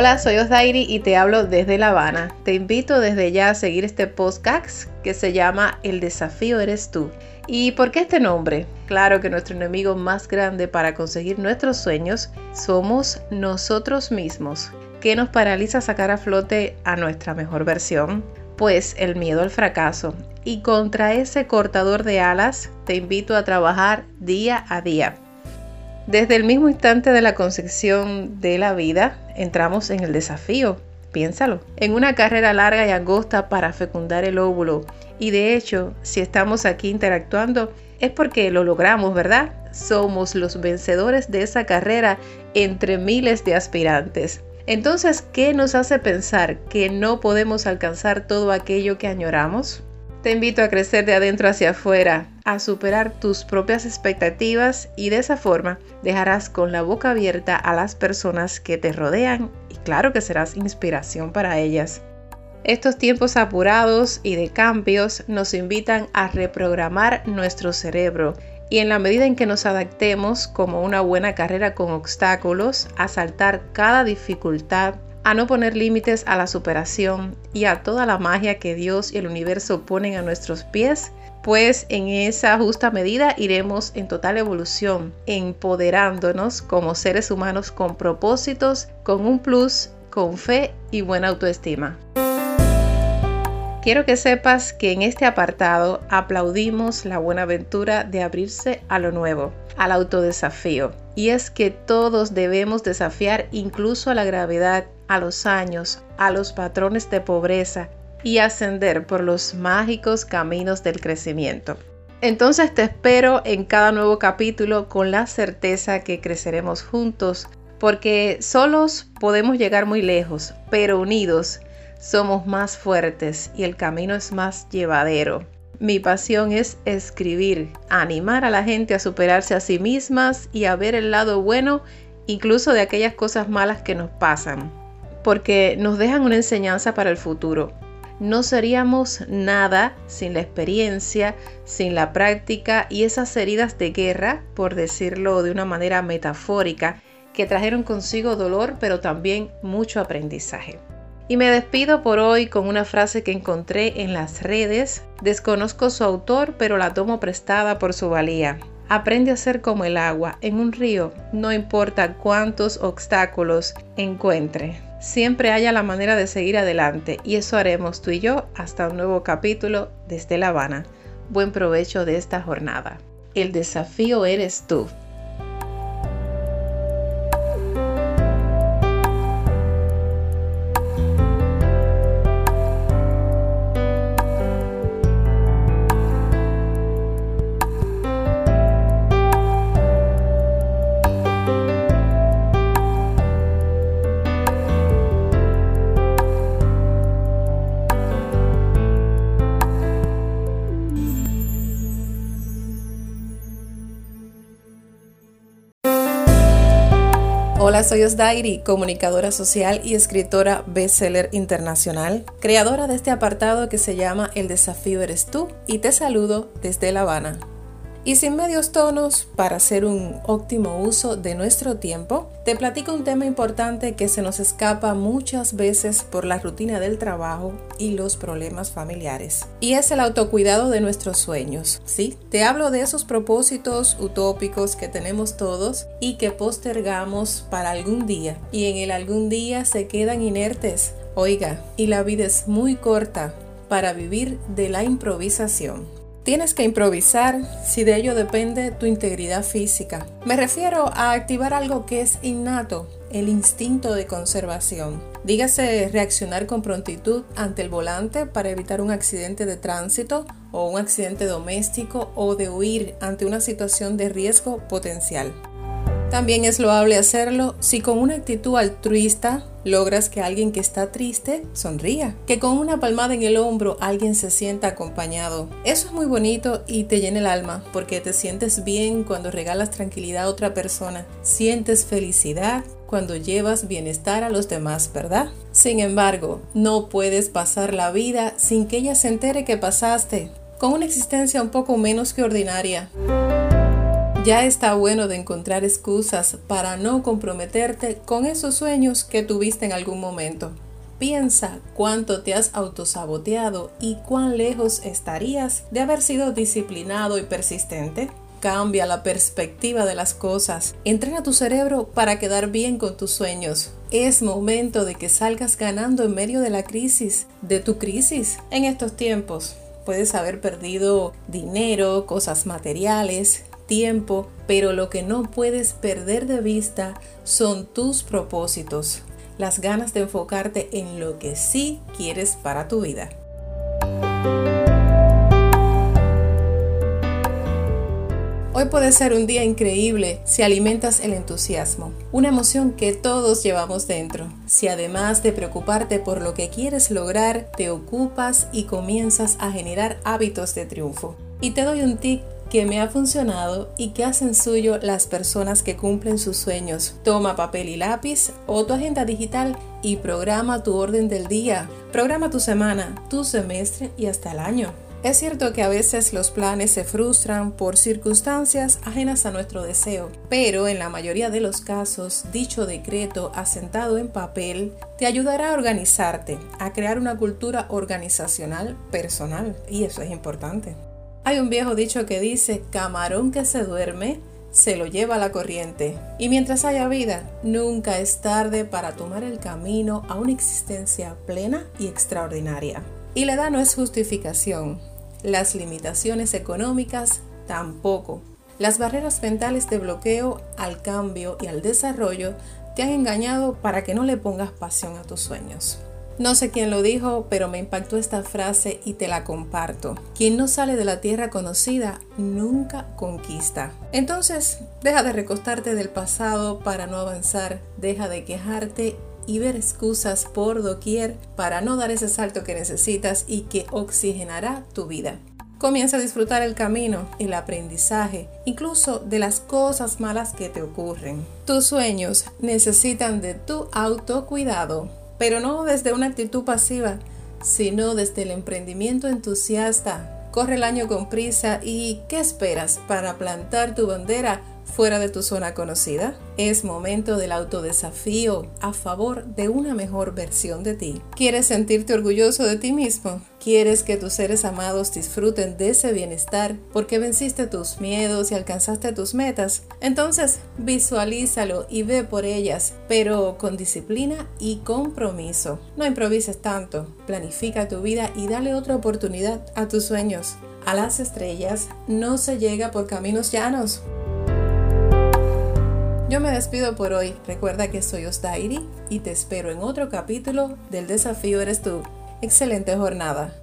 Hola, soy Osdairi y te hablo desde La Habana. Te invito desde ya a seguir este podcast que se llama El desafío eres tú. ¿Y por qué este nombre? Claro que nuestro enemigo más grande para conseguir nuestros sueños somos nosotros mismos. ¿Qué nos paraliza sacar a flote a nuestra mejor versión? Pues el miedo al fracaso. Y contra ese cortador de alas te invito a trabajar día a día. Desde el mismo instante de la concepción de la vida, entramos en el desafío. Piénsalo, en una carrera larga y angosta para fecundar el óvulo. Y de hecho, si estamos aquí interactuando, es porque lo logramos, ¿verdad? Somos los vencedores de esa carrera entre miles de aspirantes. Entonces, ¿qué nos hace pensar que no podemos alcanzar todo aquello que añoramos? Te invito a crecer de adentro hacia afuera, a superar tus propias expectativas y de esa forma dejarás con la boca abierta a las personas que te rodean y claro que serás inspiración para ellas. Estos tiempos apurados y de cambios nos invitan a reprogramar nuestro cerebro y en la medida en que nos adaptemos como una buena carrera con obstáculos, a saltar cada dificultad a no poner límites a la superación y a toda la magia que Dios y el universo ponen a nuestros pies, pues en esa justa medida iremos en total evolución, empoderándonos como seres humanos con propósitos, con un plus, con fe y buena autoestima. Quiero que sepas que en este apartado aplaudimos la buena aventura de abrirse a lo nuevo, al autodesafío. Y es que todos debemos desafiar incluso a la gravedad a los años, a los patrones de pobreza y ascender por los mágicos caminos del crecimiento. Entonces te espero en cada nuevo capítulo con la certeza que creceremos juntos, porque solos podemos llegar muy lejos, pero unidos somos más fuertes y el camino es más llevadero. Mi pasión es escribir, animar a la gente a superarse a sí mismas y a ver el lado bueno incluso de aquellas cosas malas que nos pasan porque nos dejan una enseñanza para el futuro. No seríamos nada sin la experiencia, sin la práctica y esas heridas de guerra, por decirlo de una manera metafórica, que trajeron consigo dolor pero también mucho aprendizaje. Y me despido por hoy con una frase que encontré en las redes. Desconozco su autor, pero la tomo prestada por su valía. Aprende a ser como el agua en un río, no importa cuántos obstáculos encuentre siempre haya la manera de seguir adelante y eso haremos tú y yo hasta un nuevo capítulo desde La Habana. Buen provecho de esta jornada. El desafío eres tú. Hola, soy Osdairi, comunicadora social y escritora bestseller internacional, creadora de este apartado que se llama El desafío eres tú y te saludo desde La Habana. Y sin medios tonos, para hacer un óptimo uso de nuestro tiempo, te platico un tema importante que se nos escapa muchas veces por la rutina del trabajo y los problemas familiares. Y es el autocuidado de nuestros sueños. Sí, te hablo de esos propósitos utópicos que tenemos todos y que postergamos para algún día. Y en el algún día se quedan inertes. Oiga, y la vida es muy corta para vivir de la improvisación. Tienes que improvisar si de ello depende tu integridad física. Me refiero a activar algo que es innato, el instinto de conservación. Dígase reaccionar con prontitud ante el volante para evitar un accidente de tránsito o un accidente doméstico o de huir ante una situación de riesgo potencial. También es loable hacerlo si con una actitud altruista logras que alguien que está triste sonría, que con una palmada en el hombro alguien se sienta acompañado. Eso es muy bonito y te llena el alma porque te sientes bien cuando regalas tranquilidad a otra persona, sientes felicidad cuando llevas bienestar a los demás, ¿verdad? Sin embargo, no puedes pasar la vida sin que ella se entere que pasaste, con una existencia un poco menos que ordinaria. Ya está bueno de encontrar excusas para no comprometerte con esos sueños que tuviste en algún momento. Piensa cuánto te has autosaboteado y cuán lejos estarías de haber sido disciplinado y persistente. Cambia la perspectiva de las cosas. Entrena tu cerebro para quedar bien con tus sueños. Es momento de que salgas ganando en medio de la crisis, de tu crisis en estos tiempos. Puedes haber perdido dinero, cosas materiales, tiempo, pero lo que no puedes perder de vista son tus propósitos, las ganas de enfocarte en lo que sí quieres para tu vida. Hoy puede ser un día increíble si alimentas el entusiasmo, una emoción que todos llevamos dentro. Si además de preocuparte por lo que quieres lograr, te ocupas y comienzas a generar hábitos de triunfo. Y te doy un tip que me ha funcionado y que hacen suyo las personas que cumplen sus sueños. Toma papel y lápiz o tu agenda digital y programa tu orden del día. Programa tu semana, tu semestre y hasta el año. Es cierto que a veces los planes se frustran por circunstancias ajenas a nuestro deseo, pero en la mayoría de los casos, dicho decreto asentado en papel te ayudará a organizarte, a crear una cultura organizacional personal, y eso es importante. Hay un viejo dicho que dice, camarón que se duerme, se lo lleva a la corriente. Y mientras haya vida, nunca es tarde para tomar el camino a una existencia plena y extraordinaria. Y la edad no es justificación. Las limitaciones económicas tampoco. Las barreras mentales de bloqueo al cambio y al desarrollo te han engañado para que no le pongas pasión a tus sueños. No sé quién lo dijo, pero me impactó esta frase y te la comparto. Quien no sale de la tierra conocida nunca conquista. Entonces, deja de recostarte del pasado para no avanzar, deja de quejarte y ver excusas por doquier para no dar ese salto que necesitas y que oxigenará tu vida. Comienza a disfrutar el camino, el aprendizaje, incluso de las cosas malas que te ocurren. Tus sueños necesitan de tu autocuidado pero no desde una actitud pasiva, sino desde el emprendimiento entusiasta. Corre el año con prisa y ¿qué esperas para plantar tu bandera fuera de tu zona conocida? Es momento del autodesafío a favor de una mejor versión de ti. ¿Quieres sentirte orgulloso de ti mismo? ¿Quieres que tus seres amados disfruten de ese bienestar porque venciste tus miedos y alcanzaste tus metas? Entonces visualízalo y ve por ellas, pero con disciplina y compromiso. No improvises tanto, planifica tu vida y dale otra oportunidad a tus sueños. A las estrellas no se llega por caminos llanos. Yo me despido por hoy. Recuerda que soy Osdairi y te espero en otro capítulo del desafío Eres tú. Excelente jornada.